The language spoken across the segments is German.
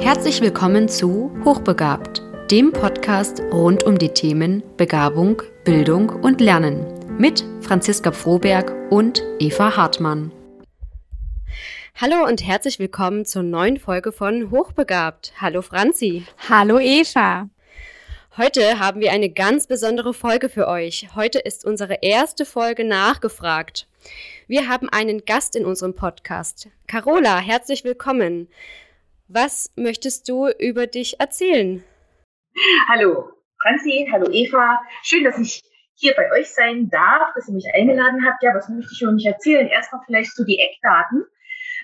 Herzlich willkommen zu Hochbegabt, dem Podcast rund um die Themen Begabung, Bildung und Lernen mit Franziska Froberg und Eva Hartmann. Hallo und herzlich willkommen zur neuen Folge von Hochbegabt. Hallo Franzi. Hallo Eva. Heute haben wir eine ganz besondere Folge für euch. Heute ist unsere erste Folge nachgefragt. Wir haben einen Gast in unserem Podcast. Carola, herzlich willkommen. Was möchtest du über dich erzählen? Hallo Franzi, hallo Eva. Schön, dass ich hier bei euch sein darf, dass ihr mich eingeladen habt. Ja, was möchte ich noch nicht erzählen? Erstmal vielleicht so die Eckdaten.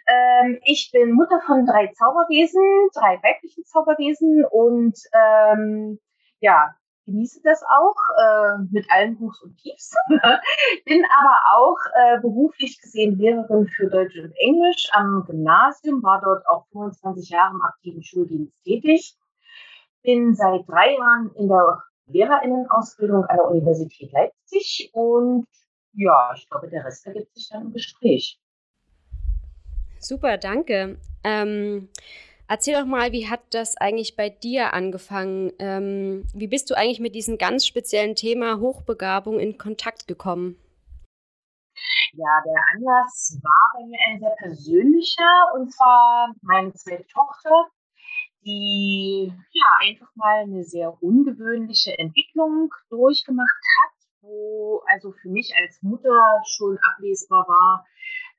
Ähm, ich bin Mutter von drei Zauberwesen, drei weiblichen Zauberwesen und ähm, ja, genieße das auch äh, mit allen Hochs und Tiefs. Bin aber auch äh, beruflich gesehen Lehrerin für Deutsch und Englisch am Gymnasium, war dort auch 25 Jahre im aktiven Schuldienst tätig. Bin seit drei Jahren in der Lehrerinnenausbildung an der Universität Leipzig und ja, ich glaube, der Rest ergibt sich dann im Gespräch. Super, danke. Ähm, Erzähl doch mal, wie hat das eigentlich bei dir angefangen? Ähm, wie bist du eigentlich mit diesem ganz speziellen Thema Hochbegabung in Kontakt gekommen? Ja, der Anlass war bei mir ein sehr persönlicher und zwar meine zweite Tochter, die ja einfach mal eine sehr ungewöhnliche Entwicklung durchgemacht hat, wo also für mich als Mutter schon ablesbar war,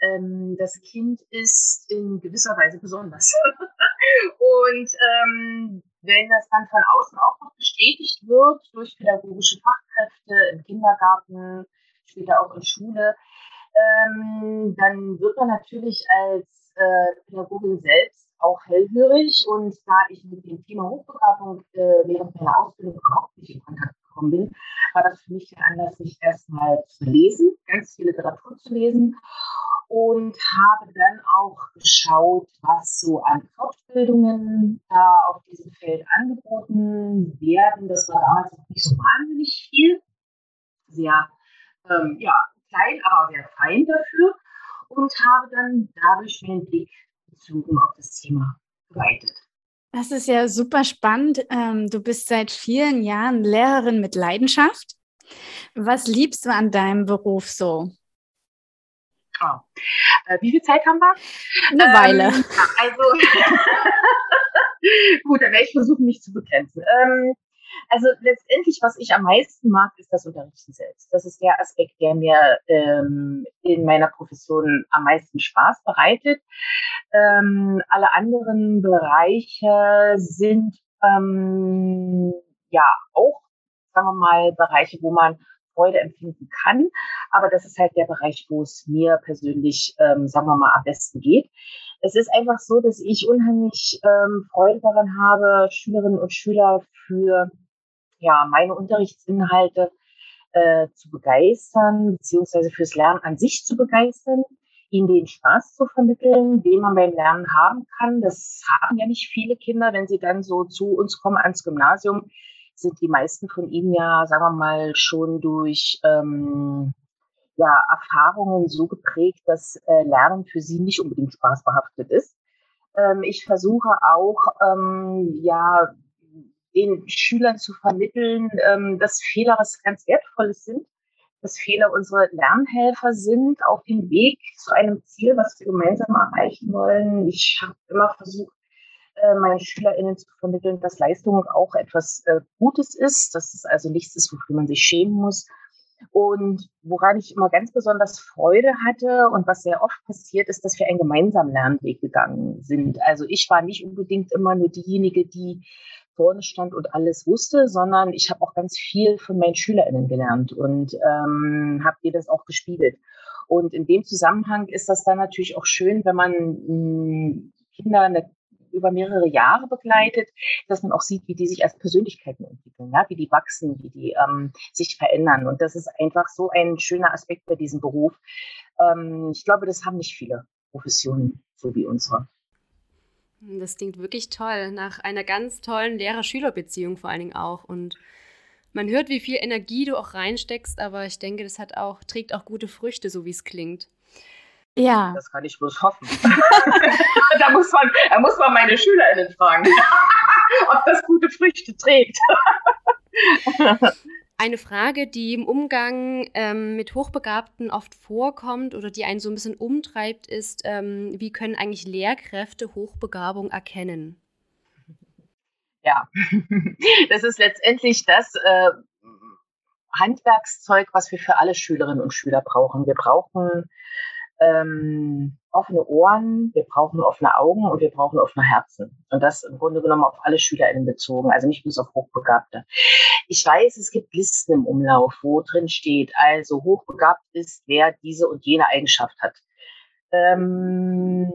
ähm, das Kind ist in gewisser Weise besonders. und ähm, wenn das dann von außen auch noch bestätigt wird durch pädagogische Fachkräfte im Kindergarten, später auch in Schule, ähm, dann wird man natürlich als äh, Pädagogin selbst auch hellhörig. Und da ich mit dem Thema Hochbegabung äh, während meiner Ausbildung überhaupt nicht in Kontakt gekommen bin, war das für mich der Anlass, sich erstmal zu lesen, ganz viel Literatur zu lesen und habe dann auch geschaut, was so an Fortbildungen da auf diesem Feld angeboten werden. Das war damals noch nicht so wahnsinnig viel. Sehr ähm, ja, klein, aber sehr fein dafür. Und habe dann dadurch meinen Blick bezogen auf das Thema geweitet. Das ist ja super spannend. Ähm, du bist seit vielen Jahren Lehrerin mit Leidenschaft. Was liebst du an deinem Beruf so? Oh. Äh, wie viel Zeit haben wir? Eine ähm, Weile. Also, gut, dann werde ich versuchen, mich zu begrenzen. Ähm, also letztendlich, was ich am meisten mag, ist das Unterrichten selbst. Das ist der Aspekt, der mir ähm, in meiner Profession am meisten Spaß bereitet. Ähm, alle anderen Bereiche sind ähm, ja auch, sagen wir mal, Bereiche, wo man Freude empfinden kann. Aber das ist halt der Bereich, wo es mir persönlich, ähm, sagen wir mal, am besten geht. Es ist einfach so, dass ich unheimlich ähm, Freude daran habe, Schülerinnen und Schüler für ja, meine Unterrichtsinhalte äh, zu begeistern, beziehungsweise fürs Lernen an sich zu begeistern, ihnen den Spaß zu vermitteln, den man beim Lernen haben kann. Das haben ja nicht viele Kinder, wenn sie dann so zu uns kommen ans Gymnasium sind die meisten von ihnen ja, sagen wir mal, schon durch ähm, ja, Erfahrungen so geprägt, dass äh, Lernen für sie nicht unbedingt spaßbehaftet ist. Ähm, ich versuche auch, ähm, ja, den Schülern zu vermitteln, ähm, dass Fehler was ganz Wertvolles sind, dass Fehler unsere Lernhelfer sind auf dem Weg zu einem Ziel, was wir gemeinsam erreichen wollen. Ich habe immer versucht, meinen SchülerInnen zu vermitteln, dass Leistung auch etwas äh, Gutes ist, dass es also nichts ist, wofür man sich schämen muss. Und woran ich immer ganz besonders Freude hatte und was sehr oft passiert, ist, dass wir einen gemeinsamen Lernweg gegangen sind. Also ich war nicht unbedingt immer nur diejenige, die vorne stand und alles wusste, sondern ich habe auch ganz viel von meinen SchülerInnen gelernt und ähm, habe ihr das auch gespiegelt. Und in dem Zusammenhang ist das dann natürlich auch schön, wenn man hm, Kinder eine über mehrere Jahre begleitet, dass man auch sieht, wie die sich als Persönlichkeiten entwickeln, ja, wie die wachsen, wie die ähm, sich verändern. Und das ist einfach so ein schöner Aspekt bei diesem Beruf. Ähm, ich glaube, das haben nicht viele Professionen so wie unsere. Das klingt wirklich toll, nach einer ganz tollen Lehrer-Schüler-Beziehung vor allen Dingen auch. Und man hört, wie viel Energie du auch reinsteckst, aber ich denke, das hat auch, trägt auch gute Früchte, so wie es klingt. Ja. Das kann ich bloß hoffen. da, muss man, da muss man meine SchülerInnen fragen, ob das gute Früchte trägt. Eine Frage, die im Umgang ähm, mit Hochbegabten oft vorkommt oder die einen so ein bisschen umtreibt, ist, ähm, wie können eigentlich Lehrkräfte Hochbegabung erkennen? Ja, das ist letztendlich das äh, Handwerkszeug, was wir für alle Schülerinnen und Schüler brauchen. Wir brauchen ähm, offene Ohren, wir brauchen offene Augen und wir brauchen offene Herzen. Und das im Grunde genommen auf alle SchülerInnen bezogen, also nicht bloß auf Hochbegabte. Ich weiß, es gibt Listen im Umlauf, wo drin steht, also hochbegabt ist, wer diese und jene Eigenschaft hat. Ähm,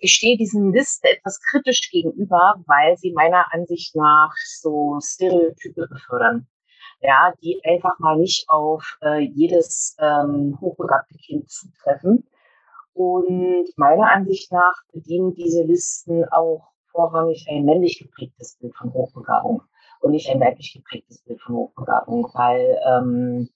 ich stehe diesen Listen etwas kritisch gegenüber, weil sie meiner Ansicht nach so Stereotype befördern ja, die einfach mal nicht auf äh, jedes ähm, hochbegabte Kind zutreffen. Und meiner Ansicht nach bedienen diese Listen auch vorrangig ein männlich geprägtes Bild von Hochbegabung und nicht ein weiblich geprägtes Bild von Hochbegabung, weil ähm,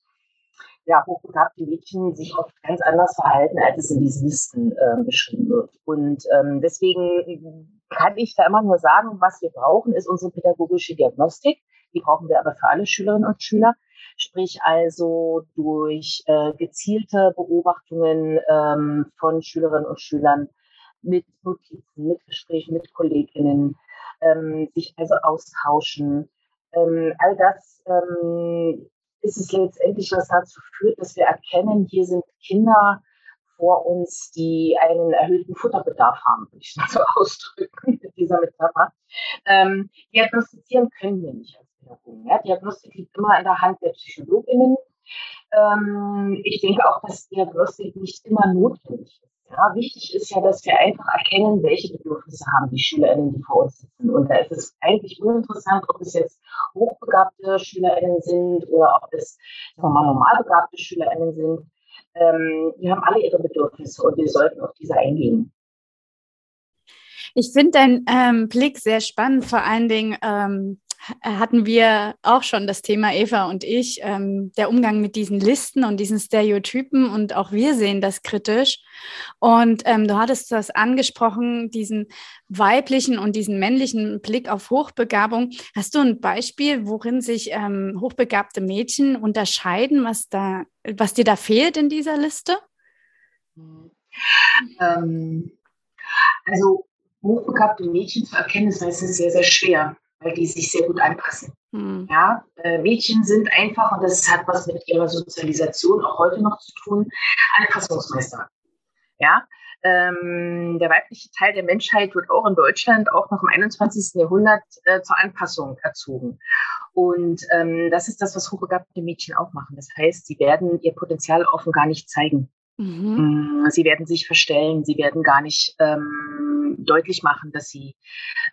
ja, hochbegabte Mädchen sich oft ganz anders verhalten, als es in diesen Listen äh, beschrieben wird. Und ähm, deswegen kann ich da immer nur sagen, was wir brauchen, ist unsere pädagogische Diagnostik. Die brauchen wir aber für alle Schülerinnen und Schüler. Sprich also durch äh, gezielte Beobachtungen ähm, von Schülerinnen und Schülern mit Notizen, mit Gesprächen mit Kolleginnen, ähm, sich also austauschen. Ähm, all das ähm, ist es letztendlich, was dazu führt, dass wir erkennen, hier sind Kinder vor uns, die einen erhöhten Futterbedarf haben, würde ich so ausdrücken mit dieser Metapher. Ähm, diagnostizieren können wir nicht. Pädagogen. Ja, Diagnostik liegt immer in der Hand der PsychologInnen. Ähm, ich denke auch, dass Diagnostik nicht immer notwendig ist. Ja, wichtig ist ja, dass wir einfach erkennen, welche Bedürfnisse haben die SchülerInnen, die vor uns sitzen. Und da ist es eigentlich uninteressant, ob es jetzt hochbegabte SchülerInnen sind oder ob es mal, normalbegabte SchülerInnen sind. Ähm, die haben alle ihre Bedürfnisse und wir sollten auf diese eingehen. Ich finde deinen ähm, Blick sehr spannend, vor allen Dingen ähm, hatten wir auch schon das Thema Eva und ich, ähm, der Umgang mit diesen Listen und diesen Stereotypen und auch wir sehen das kritisch. Und ähm, du hattest das angesprochen, diesen weiblichen und diesen männlichen Blick auf Hochbegabung. Hast du ein Beispiel, worin sich ähm, hochbegabte Mädchen unterscheiden, was, da, was dir da fehlt in dieser Liste? Ähm, also hochbegabte Mädchen zu erkennen, ist meistens sehr, sehr schwer weil die sich sehr gut anpassen. Mhm. Ja, äh, Mädchen sind einfach, und das hat was mit ihrer Sozialisation auch heute noch zu tun, Anpassungsmeister. Ja, ähm, der weibliche Teil der Menschheit wird auch in Deutschland auch noch im 21. Jahrhundert äh, zur Anpassung erzogen. Und ähm, das ist das, was hochbegabte Mädchen auch machen. Das heißt, sie werden ihr Potenzial offen gar nicht zeigen. Mhm. Mm, sie werden sich verstellen, sie werden gar nicht ähm, deutlich machen, dass sie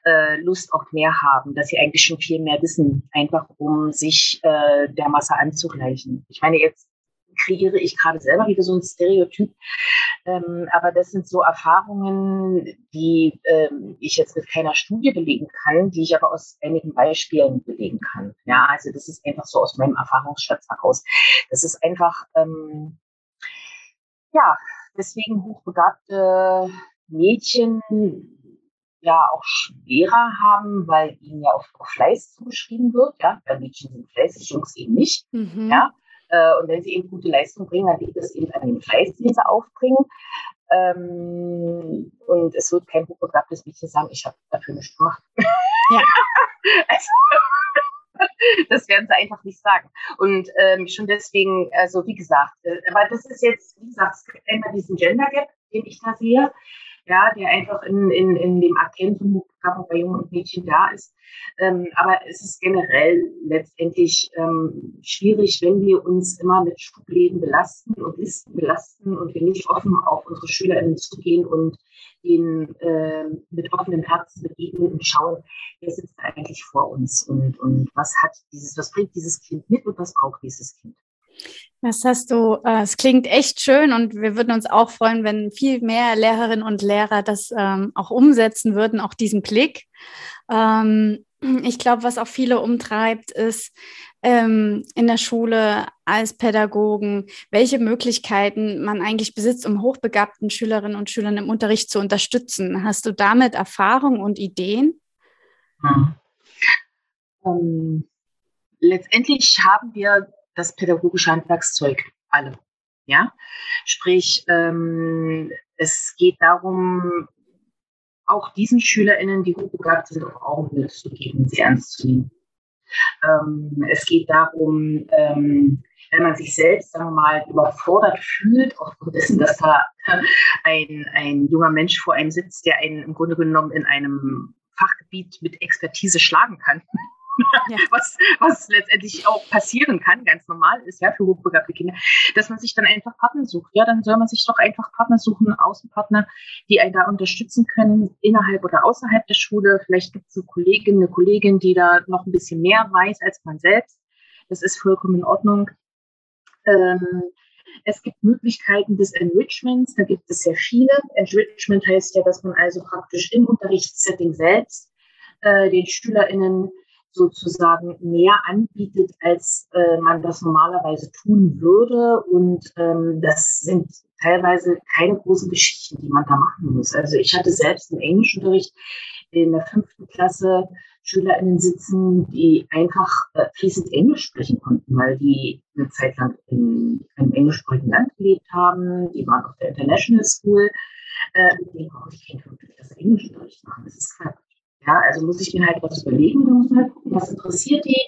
äh, Lust auf mehr haben, dass sie eigentlich schon viel mehr wissen, einfach um sich äh, der Masse anzugleichen. Ich meine, jetzt kreiere ich gerade selber wieder so ein Stereotyp, ähm, aber das sind so Erfahrungen, die ähm, ich jetzt mit keiner Studie belegen kann, die ich aber aus einigen Beispielen belegen kann. Ja, also das ist einfach so aus meinem Erfahrungsschatz heraus. Das ist einfach ähm, ja, deswegen hochbegabte Mädchen ja auch schwerer haben, weil ihnen ja auch Fleiß zugeschrieben wird. Ja, weil Mädchen sind fleißig, Jungs eben nicht. Mhm. Ja, äh, und wenn sie eben gute Leistung bringen, dann liegt es eben an dem Fleiß, den sie aufbringen. Ähm, und es wird kein hochbegabtes Mädchen sagen, ich habe dafür nichts gemacht. Ja. also, das werden sie einfach nicht sagen. Und ähm, schon deswegen, also wie gesagt, äh, aber das ist jetzt, wie gesagt, es gibt einmal diesen Gender Gap, den ich da sehe, ja, der einfach in, in, in dem Hochbegabung bei Jungen und Mädchen da ist. Ähm, aber es ist generell letztendlich ähm, schwierig, wenn wir uns immer mit Schubläden belasten und Listen belasten und wir nicht offen auf unsere SchülerInnen zugehen und ihnen äh, mit offenem Herzen begegnen und schauen, wer sitzt eigentlich vor uns und, und was hat dieses, was bringt dieses Kind mit und was braucht dieses Kind. Das hast du, äh, es klingt echt schön und wir würden uns auch freuen, wenn viel mehr Lehrerinnen und Lehrer das ähm, auch umsetzen würden, auch diesen Blick. Ähm, ich glaube, was auch viele umtreibt, ist ähm, in der Schule als Pädagogen, welche Möglichkeiten man eigentlich besitzt, um hochbegabten Schülerinnen und Schülern im Unterricht zu unterstützen. Hast du damit Erfahrung und Ideen? Hm. Ähm, letztendlich haben wir das pädagogische Handwerkszeug alle. Ja, sprich, ähm, es geht darum, auch diesen SchülerInnen, die hochbegabt sind, auf Augenhöhe zu geben, sie ernst zu nehmen. Ähm, es geht darum, ähm, wenn man sich selbst, sagen wir mal, überfordert fühlt, aufgrund dessen, dass da ein, ein junger Mensch vor einem sitzt, der einen im Grunde genommen in einem Fachgebiet mit Expertise schlagen kann, ja. was, was letztendlich auch passieren kann, ganz normal ist, ja, für hochbegabte Kinder, dass man sich dann einfach Partner sucht. Ja, dann soll man sich doch einfach Partner suchen, Außenpartner, die einen da unterstützen können, innerhalb oder außerhalb der Schule. Vielleicht gibt es eine Kollegin, eine Kollegin, die da noch ein bisschen mehr weiß als man selbst. Das ist vollkommen in Ordnung. Ähm, es gibt Möglichkeiten des Enrichments, da gibt es sehr viele. Enrichment heißt ja, dass man also praktisch im Unterrichtssetting selbst äh, den SchülerInnen sozusagen mehr anbietet, als äh, man das normalerweise tun würde. Und ähm, das sind teilweise keine großen Geschichten, die man da machen muss. Also ich hatte selbst im Englischunterricht in der fünften Klasse SchülerInnen sitzen, die einfach äh, fließend Englisch sprechen konnten, weil die eine Zeit lang in einem englischsprachigen Land gelebt haben. Die waren auf der International School. Äh, denen brauche ich kein das Englischunterricht machen. Das ist Quatsch. Ja, also muss ich mir halt was überlegen, muss man halt gucken, was interessiert die,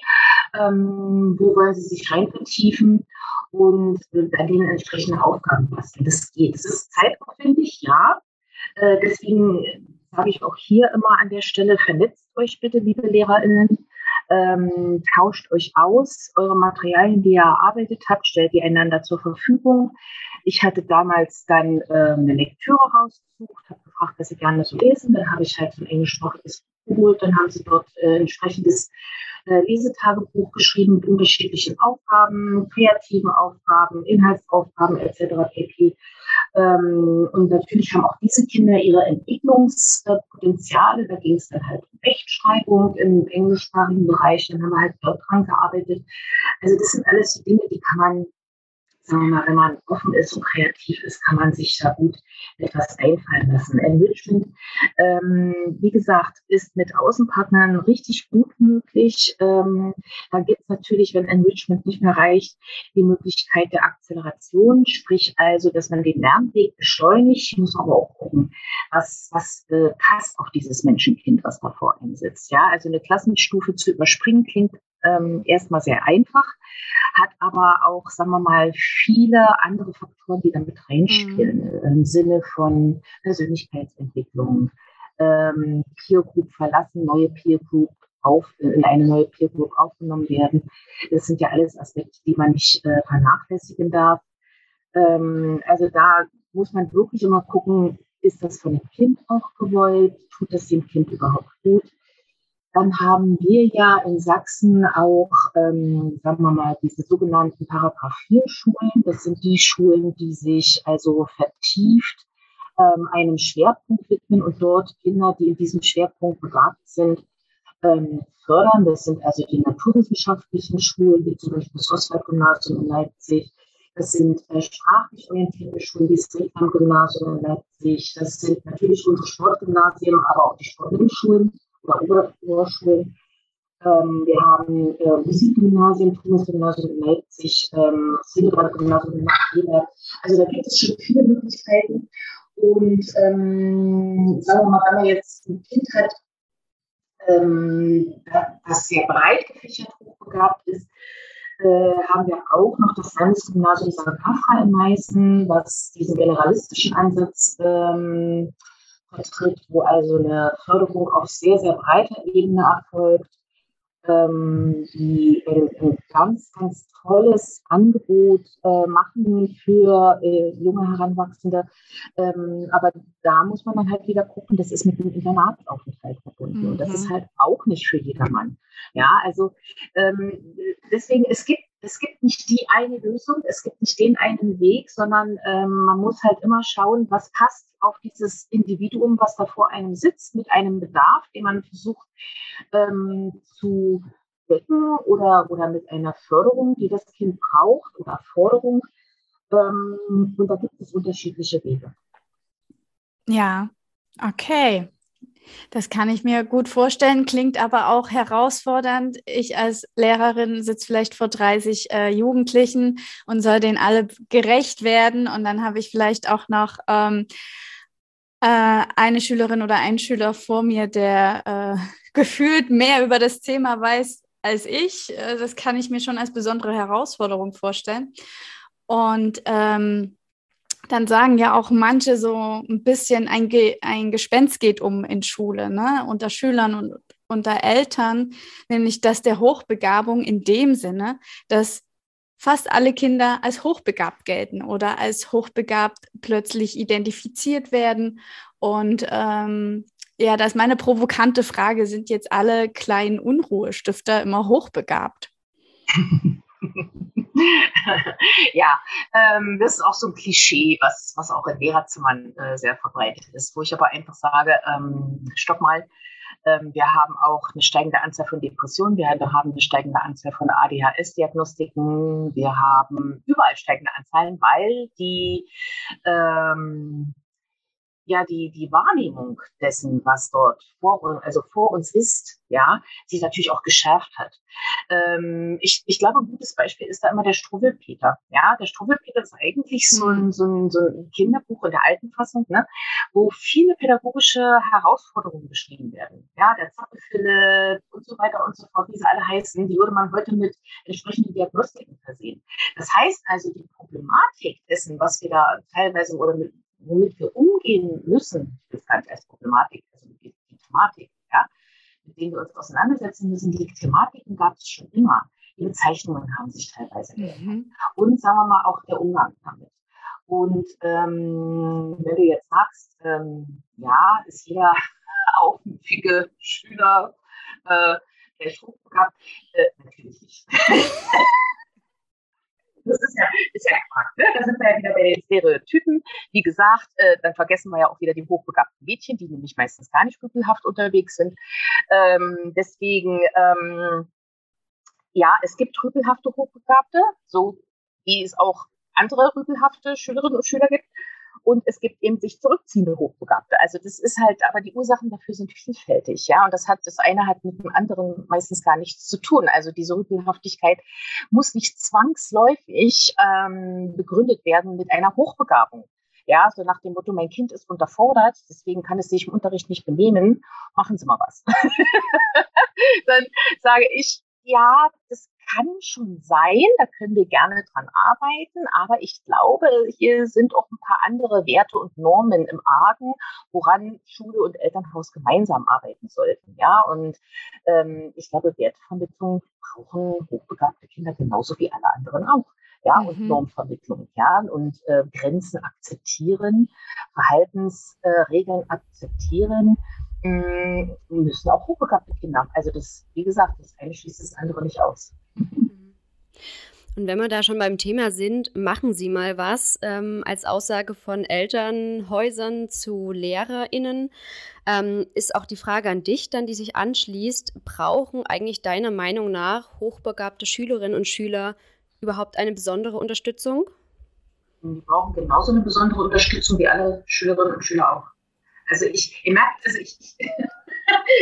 ähm, wo wollen sie sich rein vertiefen und äh, bei denen entsprechende Aufgaben basteln. Das geht. Das ist zeitaufwendig, ja. Äh, deswegen sage ich auch hier immer an der Stelle, vernetzt euch bitte, liebe LehrerInnen. Ähm, tauscht euch aus, eure Materialien, die ihr erarbeitet habt, stellt ihr einander zur Verfügung. Ich hatte damals dann äh, eine Lektüre rausgesucht, habe gefragt, was sie gerne so lesen. Dann habe ich halt ein englischsprachiges Buch geholt. Dann haben sie dort äh, entsprechendes äh, Lesetagebuch geschrieben mit unterschiedlichen Aufgaben, kreativen Aufgaben, Inhaltsaufgaben etc. pp. Ähm, und natürlich haben auch diese Kinder ihre Entwicklungspotenziale. Da ging es dann halt um Rechtschreibung im englischsprachigen Bereich. Dann haben wir halt dort dran gearbeitet. Also das sind alles so Dinge, die kann man sagen wir mal, wenn man offen ist und kreativ ist, kann man sich da gut etwas einfallen lassen. Enrichment, ähm, wie gesagt, ist mit Außenpartnern richtig gut möglich. Ähm, da gibt es natürlich, wenn Enrichment nicht mehr reicht, die Möglichkeit der Akzeleration, sprich also, dass man den Lernweg beschleunigt, muss aber auch gucken, was, was äh, passt auf dieses Menschenkind, was da vor einem sitzt. Ja, also eine Klassenstufe zu überspringen klingt ähm, erstmal sehr einfach, hat aber auch, sagen wir mal, viele andere Faktoren, die damit reinspielen, mhm. im Sinne von Persönlichkeitsentwicklung, ähm, Peer Group verlassen, neue Peer Group auf, in eine neue Peer Group aufgenommen werden. Das sind ja alles Aspekte, die man nicht äh, vernachlässigen darf. Ähm, also da muss man wirklich immer gucken, ist das von dem Kind auch gewollt? Tut das dem Kind überhaupt gut? Dann haben wir ja in Sachsen auch, ähm, sagen wir mal, diese sogenannten Paragraph 4 Schulen. Das sind die Schulen, die sich also vertieft ähm, einem Schwerpunkt widmen und dort Kinder, die in diesem Schwerpunkt begabt sind, ähm, fördern. Das sind also die naturwissenschaftlichen Schulen, wie zum Beispiel das Oswald-Gymnasium in Leipzig. Das sind äh, sprachlich orientierte Schulen, wie das Drehkamm-Gymnasium in Leipzig. Das sind natürlich unsere Sportgymnasien, aber auch die Sportmittelschulen oder Oberschulen. Ähm, wir haben äh, Musikgymnasien, Thomas-Gymnasium in Leipzig, ähm, Silberbrand-Gymnasium in Magdeburg. Also da gibt es schon viele Möglichkeiten. Und ähm, sagen wir mal, wenn man jetzt ein Kind hat, ähm, das sehr breit gefächert hochbegabt ist, äh, haben wir auch noch das Landesgymnasium St. Afra in Meißen, was diesen generalistischen Ansatz ähm, vertritt, wo also eine Förderung auf sehr, sehr breiter Ebene erfolgt, ähm, die ein, ein, ganz, ganz tolles Angebot äh, machen für äh, junge Heranwachsende. Ähm, aber da muss man dann halt wieder gucken, das ist mit dem Internatsaufenthalt verbunden. Mhm. Und das ist mhm. halt auch nicht für jedermann. Ja, also ähm, deswegen, es gibt es gibt nicht die eine Lösung, es gibt nicht den einen Weg, sondern ähm, man muss halt immer schauen, was passt auf dieses Individuum, was da vor einem sitzt, mit einem Bedarf, den man versucht ähm, zu decken oder, oder mit einer Förderung, die das Kind braucht oder Forderung. Ähm, und da gibt es unterschiedliche Wege. Ja, okay. Das kann ich mir gut vorstellen, klingt aber auch herausfordernd. Ich als Lehrerin sitze vielleicht vor 30 äh, Jugendlichen und soll denen alle gerecht werden. Und dann habe ich vielleicht auch noch ähm, äh, eine Schülerin oder einen Schüler vor mir, der äh, gefühlt mehr über das Thema weiß als ich. Äh, das kann ich mir schon als besondere Herausforderung vorstellen. Und ähm, dann sagen ja auch manche so ein bisschen, ein, Ge ein Gespenst geht um in Schule, ne? unter Schülern und unter Eltern, nämlich dass der Hochbegabung in dem Sinne, dass fast alle Kinder als hochbegabt gelten oder als hochbegabt plötzlich identifiziert werden. Und ähm, ja, das ist meine provokante Frage, sind jetzt alle kleinen Unruhestifter immer hochbegabt? ja, ähm, das ist auch so ein Klischee, was, was auch in Lehrerzimmern äh, sehr verbreitet ist, wo ich aber einfach sage, ähm, stopp mal, ähm, wir haben auch eine steigende Anzahl von Depressionen, wir haben eine steigende Anzahl von ADHS-Diagnostiken, wir haben überall steigende Anzahlen, weil die ähm, ja die, die Wahrnehmung dessen, was dort vor, also vor uns ist, ja, sich natürlich auch geschärft hat. Ähm, ich, ich glaube, ein gutes Beispiel ist da immer der Struwwelpeter. Ja, der Struwwelpeter ist eigentlich so ein, so, ein, so ein Kinderbuch in der alten Fassung, ne, wo viele pädagogische Herausforderungen beschrieben werden. Ja, der Zappelfille und so weiter und so fort, wie sie alle heißen, die würde man heute mit entsprechenden Diagnostiken versehen. Das heißt also, die Problematik dessen, was wir da teilweise oder mit womit wir umgehen müssen, das gar nicht als Problematik, also die, die Thematik, ja, mit denen wir uns auseinandersetzen müssen, die Thematiken gab es schon immer. Die Bezeichnungen haben sich teilweise geändert. Mhm. Und sagen wir mal auch der Umgang damit. Und ähm, wenn du jetzt sagst, ähm, ja, ist jeder aufmüpfige Schüler äh, der hochbegabt, äh, natürlich nicht. Das ist ja, ist ja Quark, ne? Da sind wir ja wieder bei den Stereotypen. Wie gesagt, äh, dann vergessen wir ja auch wieder die hochbegabten Mädchen, die nämlich meistens gar nicht rüpelhaft unterwegs sind. Ähm, deswegen, ähm, ja, es gibt rüpelhafte Hochbegabte, so wie es auch andere rüpelhafte Schülerinnen und Schüler gibt. Und es gibt eben sich zurückziehende Hochbegabte. Also das ist halt, aber die Ursachen dafür sind vielfältig, ja. Und das hat, das eine hat mit dem anderen meistens gar nichts zu tun. Also diese Rüpelhaftigkeit muss nicht zwangsläufig ähm, begründet werden mit einer Hochbegabung. Ja, so nach dem Motto, mein Kind ist unterfordert, deswegen kann es sich im Unterricht nicht benehmen, machen Sie mal was. Dann sage ich, ja, das kann schon sein, da können wir gerne dran arbeiten, aber ich glaube, hier sind auch ein paar andere Werte und Normen im Argen, woran Schule und Elternhaus gemeinsam arbeiten sollten. Ja, und ähm, ich glaube, Wertevermittlung brauchen hochbegabte Kinder genauso wie alle anderen auch. Ja, mhm. und Normvermittlung, ja, und äh, Grenzen akzeptieren, Verhaltensregeln äh, akzeptieren müssen auch hochbegabte Kinder haben. Also das, wie gesagt, das eine schließt das andere nicht aus. Und wenn wir da schon beim Thema sind, machen Sie mal was ähm, als Aussage von Elternhäusern zu LehrerInnen. Ähm, ist auch die Frage an dich dann, die sich anschließt, brauchen eigentlich deiner Meinung nach hochbegabte Schülerinnen und Schüler überhaupt eine besondere Unterstützung? Die brauchen genauso eine besondere Unterstützung wie alle Schülerinnen und Schüler auch. Also ich, ihr merkt, also ich,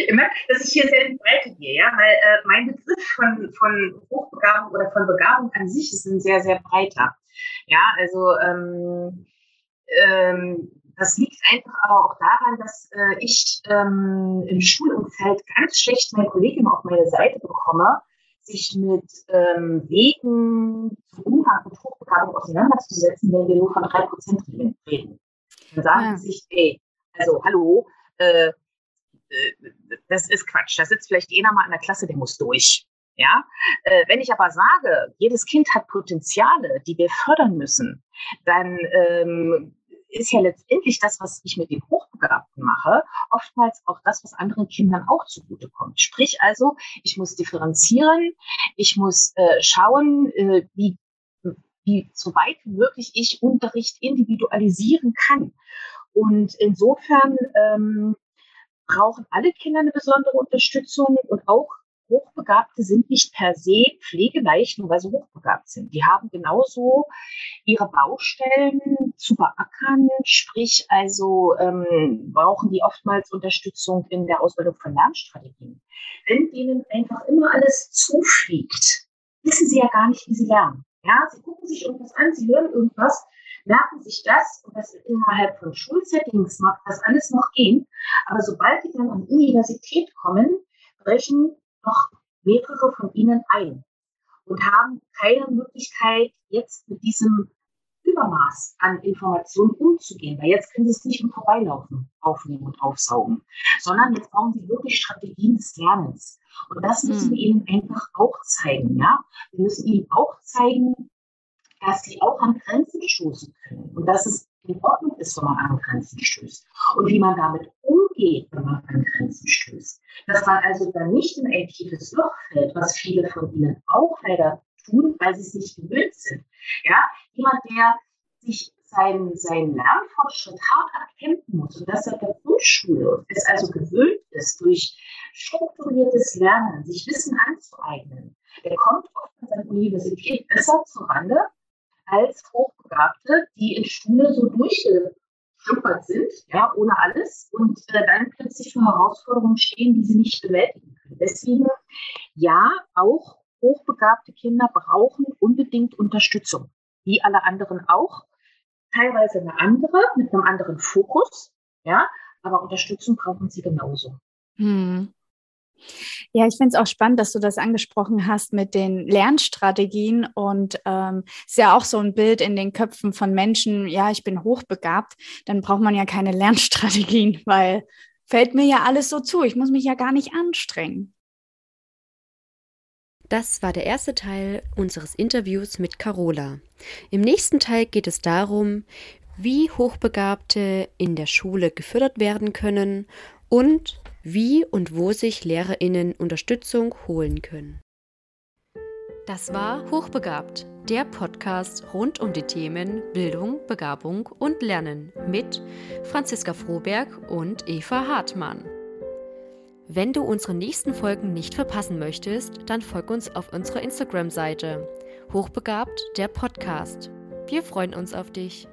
ihr merkt, dass ich hier sehr in die Breite gehe, ja, weil äh, mein Begriff von, von Hochbegabung oder von Begabung an sich ist ein sehr, sehr breiter. Ja, also ähm, ähm, das liegt einfach aber auch daran, dass äh, ich ähm, im Schulumfeld ganz schlecht meine Kolleginnen auf meine Seite bekomme, sich mit ähm, Wegen zum Umgang mit Hochbegabung auseinanderzusetzen, wenn wir nur von 3% reden. Dann sagen ja. sie sich, ey, also, hallo, äh, das ist Quatsch. Da sitzt vielleicht einer mal in der Klasse, der muss durch. Ja, äh, wenn ich aber sage, jedes Kind hat Potenziale, die wir fördern müssen, dann ähm, ist ja letztendlich das, was ich mit den Hochbegabten Hochbegabten mache, oftmals auch das, was anderen Kindern auch zugutekommt. Sprich also, ich muss differenzieren, ich muss äh, schauen, äh, wie, wie so weit wie möglich ich Unterricht individualisieren kann. Und insofern ähm, brauchen alle Kinder eine besondere Unterstützung und auch Hochbegabte sind nicht per se pflegeleicht, nur weil sie hochbegabt sind. Die haben genauso ihre Baustellen zu beackern, sprich also ähm, brauchen die oftmals Unterstützung in der Ausbildung von Lernstrategien. Wenn denen einfach immer alles zufliegt, wissen sie ja gar nicht, wie sie lernen. Ja, sie gucken sich irgendwas an, sie hören irgendwas, merken sich das und das innerhalb von Schulsettings mag das alles noch gehen. Aber sobald die dann an Universität kommen, brechen noch mehrere von ihnen ein und haben keine Möglichkeit, jetzt mit diesem Übermaß an Informationen umzugehen, weil jetzt können sie es nicht im Vorbeilaufen aufnehmen und aufsaugen, sondern jetzt brauchen sie wirklich Strategien des Lernens. Und das müssen wir hm. ihnen einfach auch zeigen, ja. Wir müssen ihnen auch zeigen, dass sie auch an Grenzen stoßen können und dass es in Ordnung ist, wenn man an Grenzen stößt und wie man damit umgeht, wenn man an Grenzen stößt. Dass man also dann nicht in ein tiefes Loch fällt, was viele von ihnen auch leider tun, weil sie es nicht gewöhnt sind. Ja, jemand, der sich seinen, seinen Lernfortschritt hart erkämpfen muss und das seit der Grundschule es also gewöhnt ist, durch strukturiertes Lernen, sich Wissen anzueignen, der kommt oft an seiner Universität besser zurande als Hochbegabte, die in Schule so durchgeschluppert sind, ja, ohne alles und äh, dann plötzlich vor Herausforderungen stehen, die sie nicht bewältigen können. Deswegen, ja, auch hochbegabte Kinder brauchen unbedingt Unterstützung, wie alle anderen auch. Teilweise eine andere, mit einem anderen Fokus, ja, aber Unterstützung brauchen sie genauso. Hm. Ja, ich finde es auch spannend, dass du das angesprochen hast mit den Lernstrategien und ähm, ist ja auch so ein Bild in den Köpfen von Menschen, ja, ich bin hochbegabt, dann braucht man ja keine Lernstrategien, weil fällt mir ja alles so zu, ich muss mich ja gar nicht anstrengen. Das war der erste Teil unseres Interviews mit Carola. Im nächsten Teil geht es darum, wie Hochbegabte in der Schule gefördert werden können und wie und wo sich Lehrerinnen Unterstützung holen können. Das war Hochbegabt, der Podcast rund um die Themen Bildung, Begabung und Lernen mit Franziska Froberg und Eva Hartmann. Wenn du unsere nächsten Folgen nicht verpassen möchtest, dann folg uns auf unserer Instagram-Seite Hochbegabt, der Podcast. Wir freuen uns auf dich.